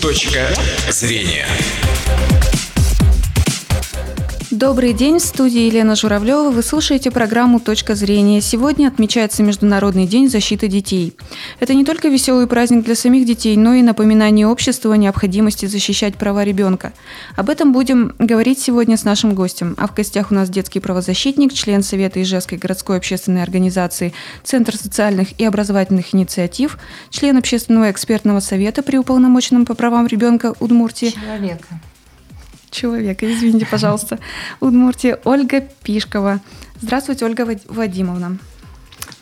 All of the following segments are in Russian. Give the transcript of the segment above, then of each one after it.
Точка зрения. Добрый день, в студии Елена Журавлева. Вы слушаете программу «Точка зрения». Сегодня отмечается Международный день защиты детей. Это не только веселый праздник для самих детей, но и напоминание обществу о необходимости защищать права ребенка. Об этом будем говорить сегодня с нашим гостем. А в гостях у нас детский правозащитник, член Совета Ижевской городской общественной организации Центр социальных и образовательных инициатив, член Общественного экспертного совета при уполномоченном по правам ребенка Удмуртии. Человека человека, извините, пожалуйста, Удмуртии Ольга Пишкова. Здравствуйте, Ольга Вадимовна.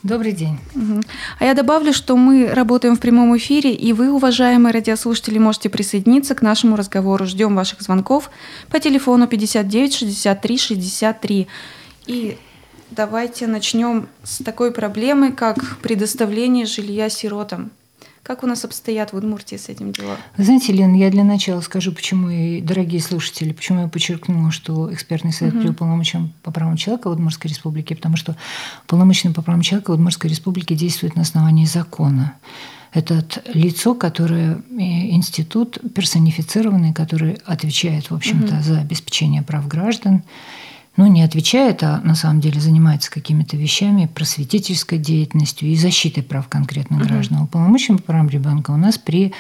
Добрый день. Угу. А я добавлю, что мы работаем в прямом эфире, и вы, уважаемые радиослушатели, можете присоединиться к нашему разговору. Ждем ваших звонков по телефону 59 63 63. И давайте начнем с такой проблемы, как предоставление жилья сиротам. Как у нас обстоят в Удмуртии с этим делом? Вы знаете, Лен, я для начала скажу, почему, и дорогие слушатели, почему я подчеркнула, что экспертный совет угу. при уполномоченном по правам человека в Удмуртской республике, потому что уполномоченный по правам человека в Удмуртской республике действует на основании закона. Это лицо, которое э, институт персонифицированный, который отвечает, в общем-то, угу. за обеспечение прав граждан ну, не отвечает, а на самом деле занимается какими-то вещами, просветительской деятельностью и защитой прав конкретных угу. граждан. Уполномоченным по правам ребенка у нас при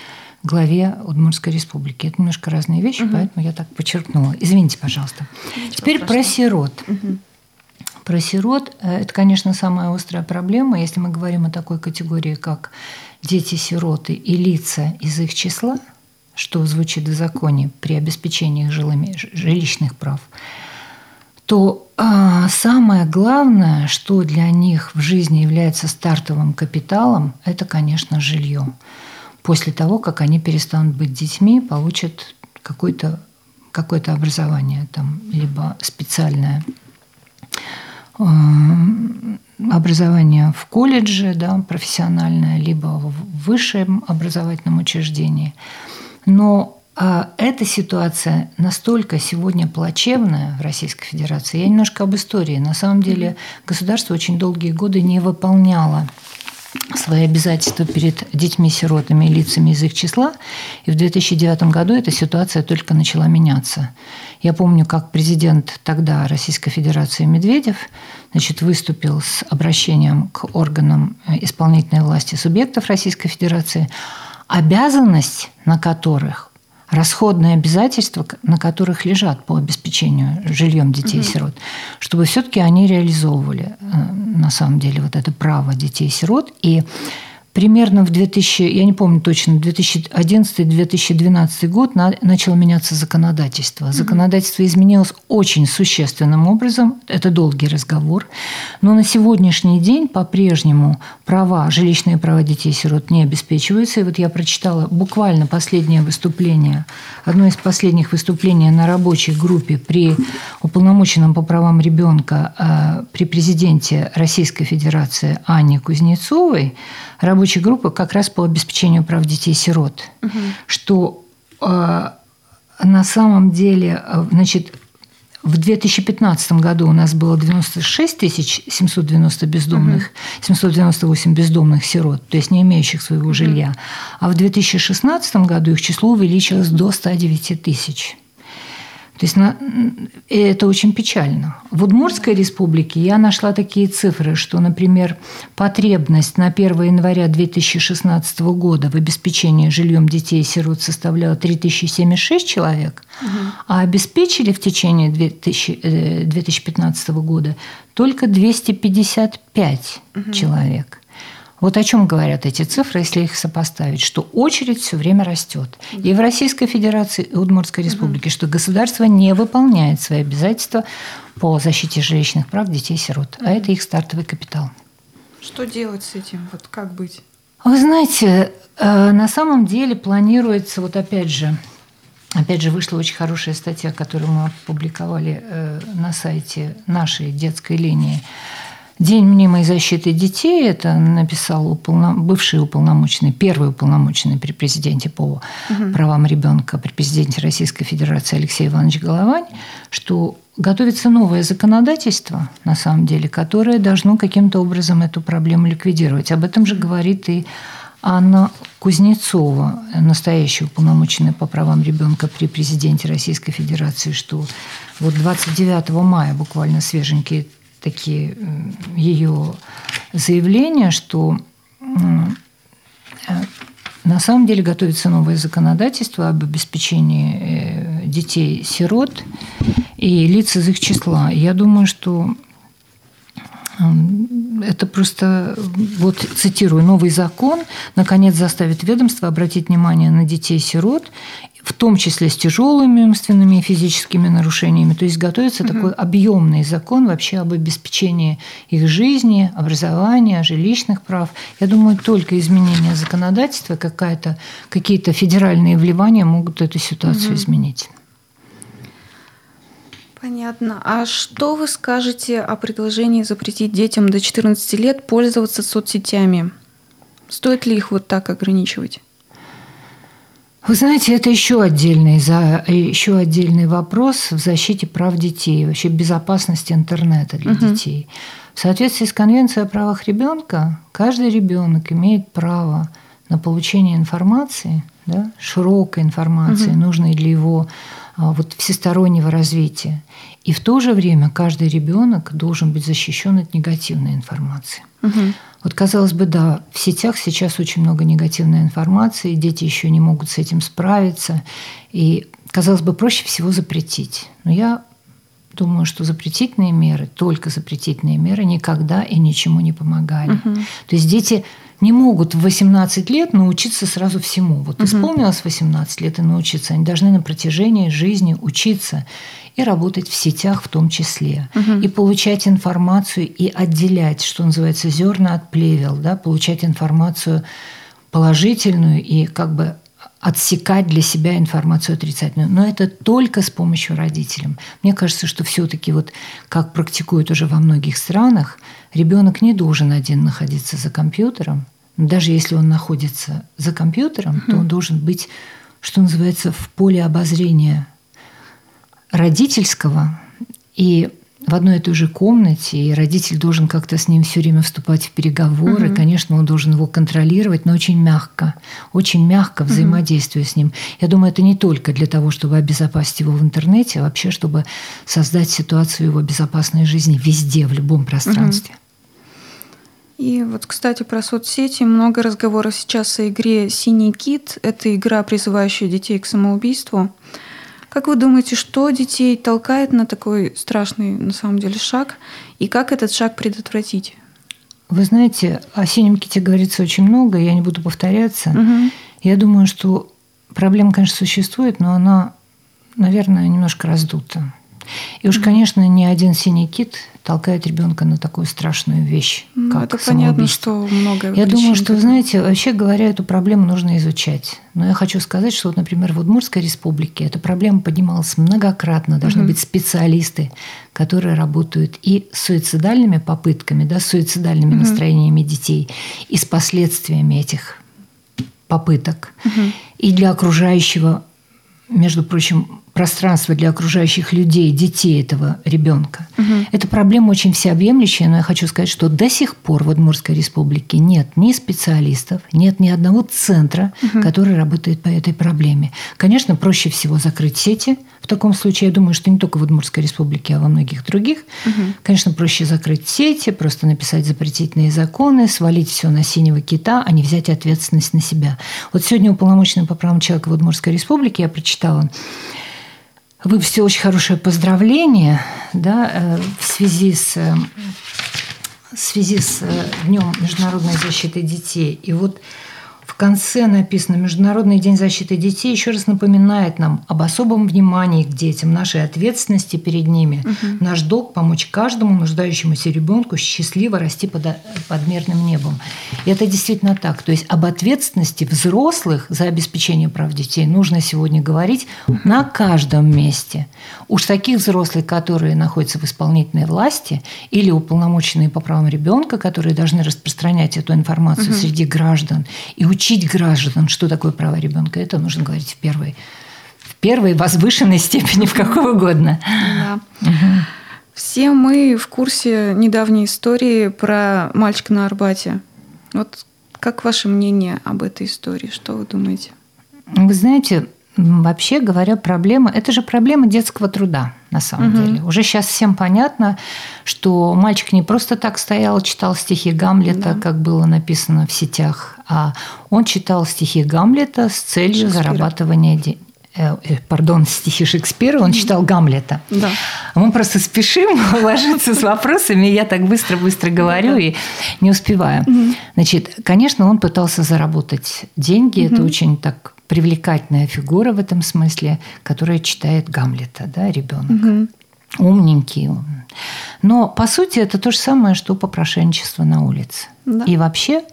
главе Удмуртской республики. Это немножко разные вещи, угу. поэтому я так подчеркнула. Извините, пожалуйста. Ничего Теперь страшного. про сирот. Угу. Про сирот э, – это, конечно, самая острая проблема, если мы говорим о такой категории, как дети-сироты и лица из их числа, что звучит в законе при обеспечении их жилыми, жилищных прав – то а, самое главное, что для них в жизни является стартовым капиталом, это, конечно, жилье. После того, как они перестанут быть детьми, получат какое-то какое образование, там, либо специальное э, образование в колледже, да, профессиональное, либо в высшем образовательном учреждении. Но а эта ситуация настолько сегодня плачевная в Российской Федерации. Я немножко об истории. На самом деле государство очень долгие годы не выполняло свои обязательства перед детьми-сиротами и лицами из их числа. И в 2009 году эта ситуация только начала меняться. Я помню, как президент тогда Российской Федерации Медведев значит, выступил с обращением к органам исполнительной власти субъектов Российской Федерации, обязанность на которых расходные обязательства, на которых лежат по обеспечению жильем детей-сирот, угу. чтобы все-таки они реализовывали э, на самом деле вот это право детей-сирот. И примерно в 2000, я не помню точно, 2011-2012 год начало меняться законодательство. Законодательство изменилось очень существенным образом, это долгий разговор, но на сегодняшний день по-прежнему права, жилищные права детей-сирот не обеспечиваются. И вот я прочитала буквально последнее выступление, одно из последних выступлений на рабочей группе при уполномоченном по правам ребенка э, при президенте Российской Федерации Анне Кузнецовой, рабочей группы как раз по обеспечению прав детей-сирот, угу. что э, на самом деле, э, значит, в 2015 году у нас было 96 тысяч 790 бездомных, угу. 798 бездомных сирот, то есть не имеющих своего жилья. А в 2016 году их число увеличилось до 109 тысяч. То есть на, это очень печально. В Удмуртской республике я нашла такие цифры, что, например, потребность на 1 января 2016 года в обеспечении жильем детей и сирот составляла 3076 человек, угу. а обеспечили в течение 2000, 2015 э, года только 255 угу. человек. Вот о чем говорят эти цифры, если их сопоставить, что очередь все время растет. И в Российской Федерации, и Удмуртской Республике, что государство не выполняет свои обязательства по защите жилищных прав детей-сирот, а это их стартовый капитал. Что делать с этим? Вот как быть? Вы знаете, э, на самом деле планируется, вот опять же, Опять же, вышла очень хорошая статья, которую мы опубликовали э, на сайте нашей детской линии День мнимой защиты детей, это написал уполно... бывший уполномоченный, первый уполномоченный при президенте по угу. правам ребенка, при президенте Российской Федерации Алексей Иванович Головань, что готовится новое законодательство, на самом деле, которое должно каким-то образом эту проблему ликвидировать. Об этом же говорит и Анна Кузнецова, настоящая уполномоченная по правам ребенка при президенте Российской Федерации, что вот 29 мая буквально свеженькие такие ее заявления, что на самом деле готовится новое законодательство об обеспечении э, детей-сирот и лиц из их числа. Я думаю, что это просто, вот цитирую, новый закон наконец заставит ведомство обратить внимание на детей-сирот, в том числе с тяжелыми умственными и физическими нарушениями. То есть готовится угу. такой объемный закон вообще об обеспечении их жизни, образования, жилищных прав. Я думаю, только изменение законодательства, какая-то, какие-то федеральные вливания могут эту ситуацию угу. изменить. Понятно. А что вы скажете о предложении запретить детям до 14 лет пользоваться соцсетями? Стоит ли их вот так ограничивать? Вы знаете, это еще отдельный, за, еще отдельный вопрос в защите прав детей, вообще безопасности интернета для угу. детей. В соответствии с Конвенцией о правах ребенка, каждый ребенок имеет право на получение информации, да, широкой информации, угу. нужной для его вот, всестороннего развития. И в то же время каждый ребенок должен быть защищен от негативной информации. Угу. Вот казалось бы, да, в сетях сейчас очень много негативной информации, дети еще не могут с этим справиться. И казалось бы, проще всего запретить. Но я думаю, что запретительные меры, только запретительные меры никогда и ничему не помогали. Угу. То есть дети не могут в 18 лет научиться сразу всему. Вот угу. исполнилось 18 лет и научиться. Они должны на протяжении жизни учиться и работать в сетях в том числе. Угу. И получать информацию и отделять, что называется, зерна от плевел, да, получать информацию положительную и как бы отсекать для себя информацию отрицательную. Но это только с помощью родителей. Мне кажется, что все-таки вот как практикуют уже во многих странах, ребенок не должен один находиться за компьютером. Даже если он находится за компьютером, то он должен быть, что называется, в поле обозрения родительского и в одной и той же комнате, и родитель должен как-то с ним все время вступать в переговоры. Угу. Конечно, он должен его контролировать, но очень мягко, очень мягко взаимодействуя угу. с ним. Я думаю, это не только для того, чтобы обезопасить его в интернете, а вообще, чтобы создать ситуацию его безопасной жизни везде, в любом пространстве. Угу. И вот, кстати, про соцсети. Много разговоров сейчас о игре «Синий кит». Это игра, призывающая детей к самоубийству. Как вы думаете, что детей толкает на такой страшный, на самом деле, шаг? И как этот шаг предотвратить? Вы знаете, о синем ките говорится очень много, я не буду повторяться. Угу. Я думаю, что проблема, конечно, существует, но она, наверное, немножко раздута. И уж, конечно, ни один синий кит толкает ребенка на такую страшную вещь, ну, как это понятно, что много. Я думаю, что, знаете, вообще говоря, эту проблему нужно изучать. Но я хочу сказать, что, вот, например, в Удмуртской республике эта проблема поднималась многократно. Должны угу. быть специалисты, которые работают и с суицидальными попытками, да, с суицидальными угу. настроениями детей, и с последствиями этих попыток. Угу. И для окружающего, между прочим, пространство для окружающих людей, детей этого ребенка. Угу. Эта проблема очень всеобъемлющая, но я хочу сказать, что до сих пор в Удмуртской республике нет ни специалистов, нет ни одного центра, угу. который работает по этой проблеме. Конечно, проще всего закрыть сети. В таком случае, я думаю, что не только в Удмуртской республике, а во многих других. Угу. Конечно, проще закрыть сети, просто написать запретительные законы, свалить все на синего кита, а не взять ответственность на себя. Вот сегодня уполномоченный по правам человека в Удмуртской республике я прочитала выпустил очень хорошее поздравление да, э, в связи с э, в связи с э, Днем международной защиты детей. И вот в конце написано «Международный день защиты детей» еще раз напоминает нам об особом внимании к детям, нашей ответственности перед ними. Угу. Наш долг – помочь каждому нуждающемуся ребенку счастливо расти под, под мирным небом. И это действительно так. То есть об ответственности взрослых за обеспечение прав детей нужно сегодня говорить на каждом месте. Уж таких взрослых, которые находятся в исполнительной власти или уполномоченные по правам ребенка, которые должны распространять эту информацию угу. среди граждан и учить граждан, что такое право ребенка, это нужно говорить в первой, в первой возвышенной степени, в какой угодно. Да. Угу. Все мы в курсе недавней истории про мальчика на Арбате. Вот Как ваше мнение об этой истории? Что вы думаете? Вы знаете, Вообще говоря, проблема – это же проблема детского труда, на самом угу. деле. Уже сейчас всем понятно, что мальчик не просто так стоял, читал стихи Гамлета, да. как было написано в сетях, а он читал стихи Гамлета с целью Шекспира. зарабатывания денег э, э, пардон, стихи Шекспира, он читал Гамлета. Да. Мы просто спешим ложиться с вопросами, я так быстро-быстро говорю и не успеваю. Значит, конечно, он пытался заработать деньги, это очень так привлекательная фигура в этом смысле, которая читает Гамлета, да, ребенок. Угу. Умненький. Но по сути это то же самое, что попрошенчество на улице. Да. И вообще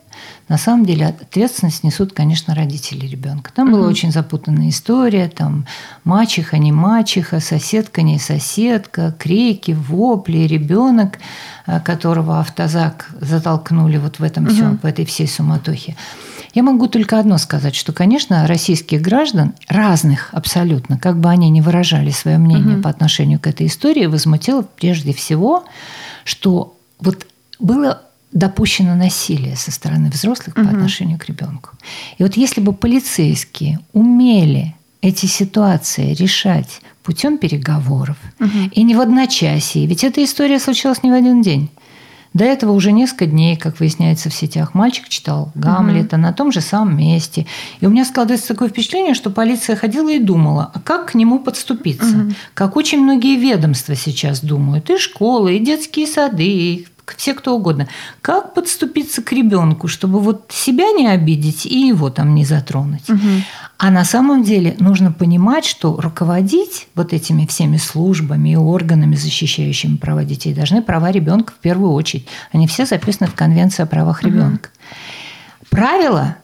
на самом деле ответственность несут, конечно, родители ребенка. Там угу. была очень запутанная история, там мачеха, не мачеха, соседка, не соседка, крики, вопли, ребенок, э, которого автозак затолкнули вот в этом угу. всем, в этой всей суматохе. Я могу только одно сказать, что, конечно, российских граждан, разных абсолютно, как бы они ни выражали свое мнение угу. по отношению к этой истории, возмутило прежде всего, что вот было допущено насилие со стороны взрослых угу. по отношению к ребенку. И вот если бы полицейские умели эти ситуации решать путем переговоров угу. и не в одночасье, ведь эта история случилась не в один день. До этого уже несколько дней, как выясняется в сетях, мальчик читал Гамлета угу. на том же самом месте. И у меня складывается такое впечатление, что полиция ходила и думала, а как к нему подступиться? Угу. Как очень многие ведомства сейчас думают. И школы, и детские сады, и все кто угодно. Как подступиться к ребенку, чтобы вот себя не обидеть и его там не затронуть. Угу. А на самом деле нужно понимать, что руководить вот этими всеми службами и органами, защищающими права детей, должны права ребенка в первую очередь. Они все записаны в Конвенции о правах ребенка. Угу. Правила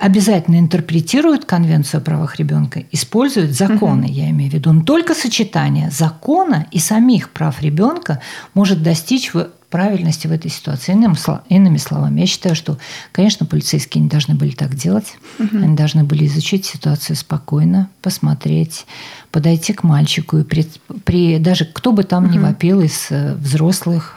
обязательно интерпретируют Конвенцию о правах ребенка, используют законы, угу. я имею в виду. Но только сочетание закона и самих прав ребенка может достичь правильности в этой ситуации. Иным, иными словами, я считаю, что, конечно, полицейские не должны были так делать. Угу. Они должны были изучить ситуацию спокойно, посмотреть, подойти к мальчику и при, при даже кто бы там угу. ни вопил из э, взрослых,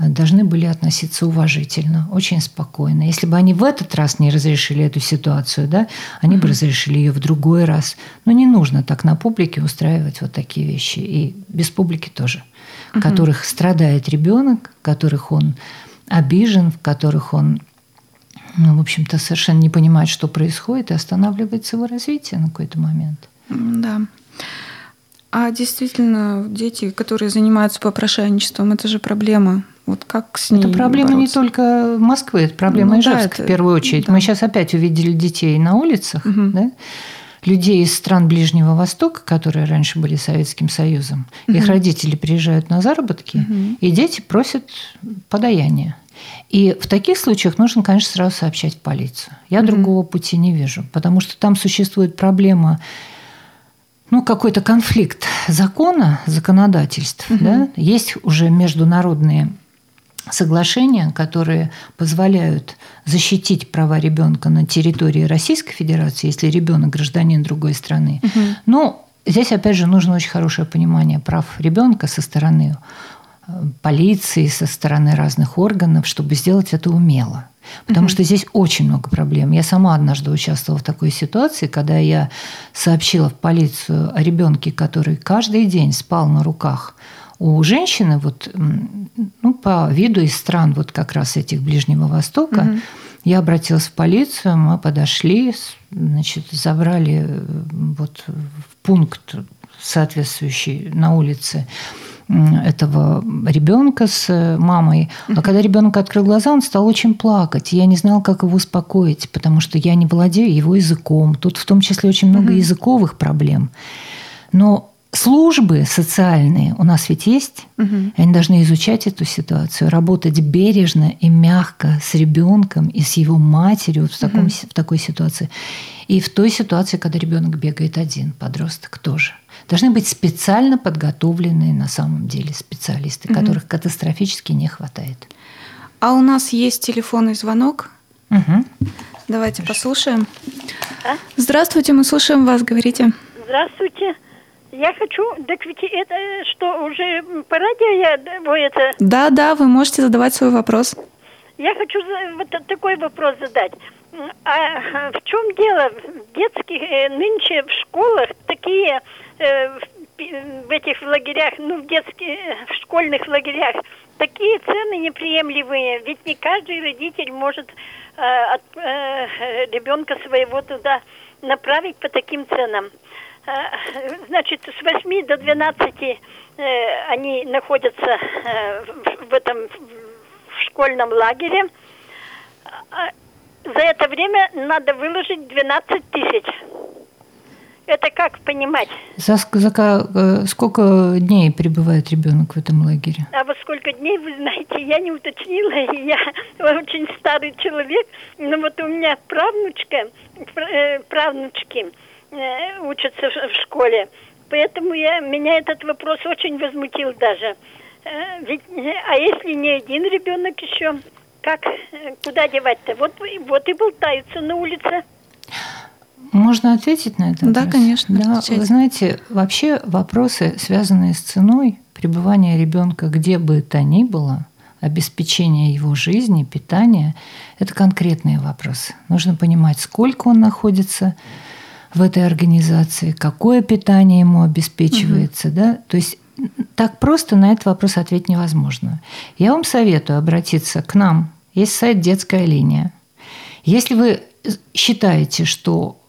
э, должны были относиться уважительно, очень спокойно. Если бы они в этот раз не разрешили эту ситуацию, да, они mm бы разрешили ее в другой раз. Но не нужно так на публике устраивать вот такие вещи. И без публики тоже угу. которых страдает ребенок, которых он обижен, в которых он, ну, в общем-то, совершенно не понимает, что происходит, и останавливается его развитие на какой-то момент. Да. А действительно, дети, которые занимаются попрошайничеством, это же проблема. Вот как с ней Это проблема бороться? не только Москвы, это проблема ну, Ижевска да, это, в первую очередь. Да. Мы сейчас опять увидели детей на улицах, угу. да? Людей из стран Ближнего Востока, которые раньше были Советским Союзом, угу. их родители приезжают на заработки, угу. и дети просят подаяние. И в таких случаях нужно, конечно, сразу сообщать в полицию. Я угу. другого пути не вижу, потому что там существует проблема ну, какой-то конфликт закона, законодательств. Угу. Да? Есть уже международные соглашения, которые позволяют защитить права ребенка на территории Российской Федерации, если ребенок гражданин другой страны. Угу. Но здесь, опять же, нужно очень хорошее понимание прав ребенка со стороны э, полиции, со стороны разных органов, чтобы сделать это умело. Потому угу. что здесь очень много проблем. Я сама однажды участвовала в такой ситуации, когда я сообщила в полицию о ребенке, который каждый день спал на руках у женщины, вот, ну, по виду из стран вот как раз этих Ближнего Востока, угу. я обратилась в полицию, мы подошли, значит, забрали э, вот в пункт соответствующий на улице этого ребенка с мамой. А когда ребенок открыл глаза, он стал очень плакать. Я не знала, как его успокоить, потому что я не владею его языком. Тут в том числе очень много языковых проблем. Но службы социальные у нас ведь есть, угу. они должны изучать эту ситуацию, работать бережно и мягко с ребенком и с его матерью вот в, таком, угу. в такой ситуации. И в той ситуации, когда ребенок бегает один, подросток тоже. Должны быть специально подготовленные на самом деле специалисты, угу. которых катастрофически не хватает. А у нас есть телефонный звонок. Угу. Давайте Хорошо. послушаем. А? Здравствуйте, мы слушаем вас, говорите. Здравствуйте. Я хочу, так ведь это что, уже по радио я, вы это... Да, да, вы можете задавать свой вопрос. Я хочу вот такой вопрос задать. А в чем дело? В детских, э, нынче в школах такие, э, в этих лагерях, ну, в детских, в школьных лагерях, такие цены неприемлемые. Ведь не каждый родитель может э, от, э, ребенка своего туда направить по таким ценам. Э, значит, с 8 до 12 э, они находятся э, в, этом в школьном лагере. А, за это время надо выложить 12 тысяч. Это как понимать? За, за э, сколько дней пребывает ребенок в этом лагере? А вот сколько дней, вы знаете, я не уточнила. Я очень старый человек, но вот у меня правнучка, правнучки э, учатся в школе. Поэтому я, меня этот вопрос очень возмутил даже. Ведь, а если не один ребенок еще, как, куда девать-то? Вот, вот и болтаются на улице. Можно ответить на это? Да, конечно. Да, вы знаете, вообще вопросы, связанные с ценой пребывания ребенка где бы то ни было, обеспечение его жизни, питания, это конкретные вопросы. Нужно понимать, сколько он находится в этой организации, какое питание ему обеспечивается, угу. да, то есть так просто на этот вопрос ответить невозможно. Я вам советую обратиться к нам. Есть сайт «Детская линия». Если вы считаете, что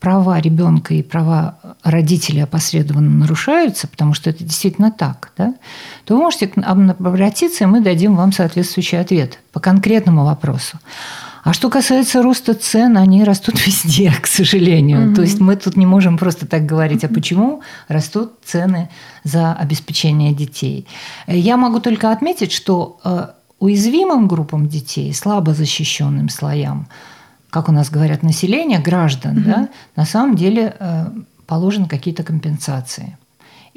права ребенка и права родителей опосредованно нарушаются, потому что это действительно так, да, то вы можете к нам обратиться, и мы дадим вам соответствующий ответ по конкретному вопросу. А что касается роста цен, они растут везде, к сожалению. Угу. То есть мы тут не можем просто так говорить, а почему растут цены за обеспечение детей. Я могу только отметить, что э, уязвимым группам детей, слабо защищенным слоям, как у нас говорят, населения, граждан, угу. да, на самом деле э, положены какие-то компенсации.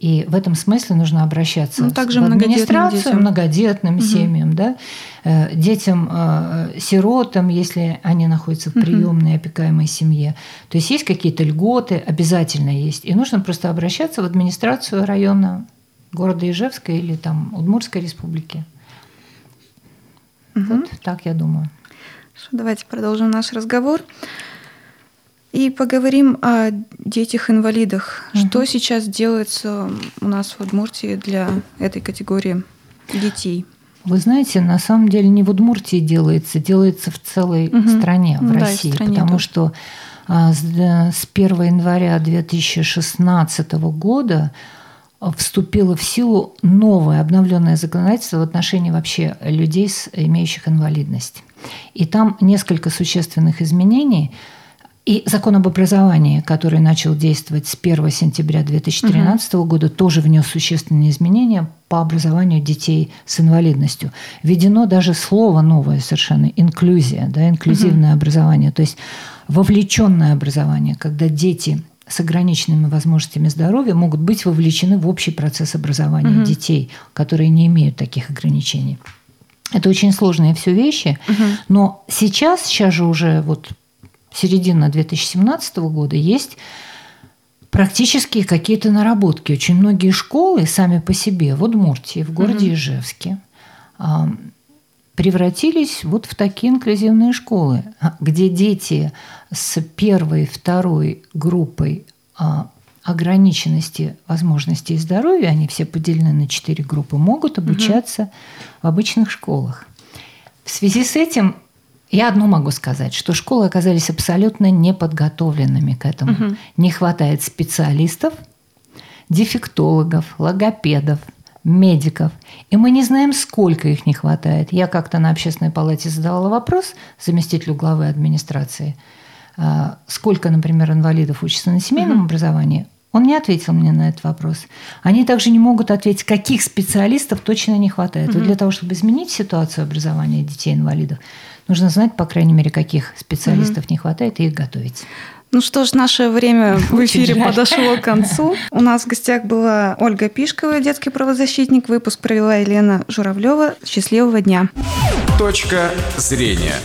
И в этом смысле нужно обращаться ну, также в администрацию, детям. многодетным угу. семьям, да, э, детям, э, сиротам, если они находятся в приемной опекаемой семье. То есть есть какие-то льготы, обязательно есть. И нужно просто обращаться в администрацию района города Ижевска или там Удмуртской республики. Угу. Вот так я думаю. Давайте продолжим наш разговор. И поговорим о детях-инвалидах. Угу. Что сейчас делается у нас в Удмуртии для этой категории детей? Вы знаете, на самом деле не в Удмуртии делается, делается в целой угу. стране, в да, России. Стране потому тоже. что а, с 1 января 2016 года вступило в силу новое обновленное законодательство в отношении вообще людей, имеющих инвалидность. И там несколько существенных изменений. И закон об образовании, который начал действовать с 1 сентября 2013 угу. года, тоже внес существенные изменения по образованию детей с инвалидностью. Введено даже слово новое совершенно – инклюзия, да, инклюзивное угу. образование, то есть вовлеченное образование, когда дети с ограниченными возможностями здоровья могут быть вовлечены в общий процесс образования угу. детей, которые не имеют таких ограничений. Это очень сложные все вещи, угу. но сейчас, сейчас же уже вот середина 2017 года есть практически какие-то наработки. Очень многие школы сами по себе в Удмуртии, в городе угу. Ижевске превратились вот в такие инклюзивные школы, где дети с первой, второй группой а, ограниченности возможностей здоровья, они все поделены на четыре группы, могут обучаться угу. в обычных школах. В связи с этим я одно могу сказать, что школы оказались абсолютно неподготовленными к этому. Угу. Не хватает специалистов, дефектологов, логопедов, медиков. И мы не знаем, сколько их не хватает. Я как-то на общественной палате задавала вопрос заместителю главы администрации, а, сколько, например, инвалидов учатся на семейном угу. образовании. Он не ответил мне на этот вопрос. Они также не могут ответить, каких специалистов точно не хватает. Угу. И для того, чтобы изменить ситуацию образования детей-инвалидов, нужно знать, по крайней мере, каких специалистов угу. не хватает и их готовить. Ну что ж, наше время в эфире подошло к концу. У нас в гостях была Ольга Пишкова, детский правозащитник. Выпуск провела Елена Журавлева. Счастливого дня. Точка зрения.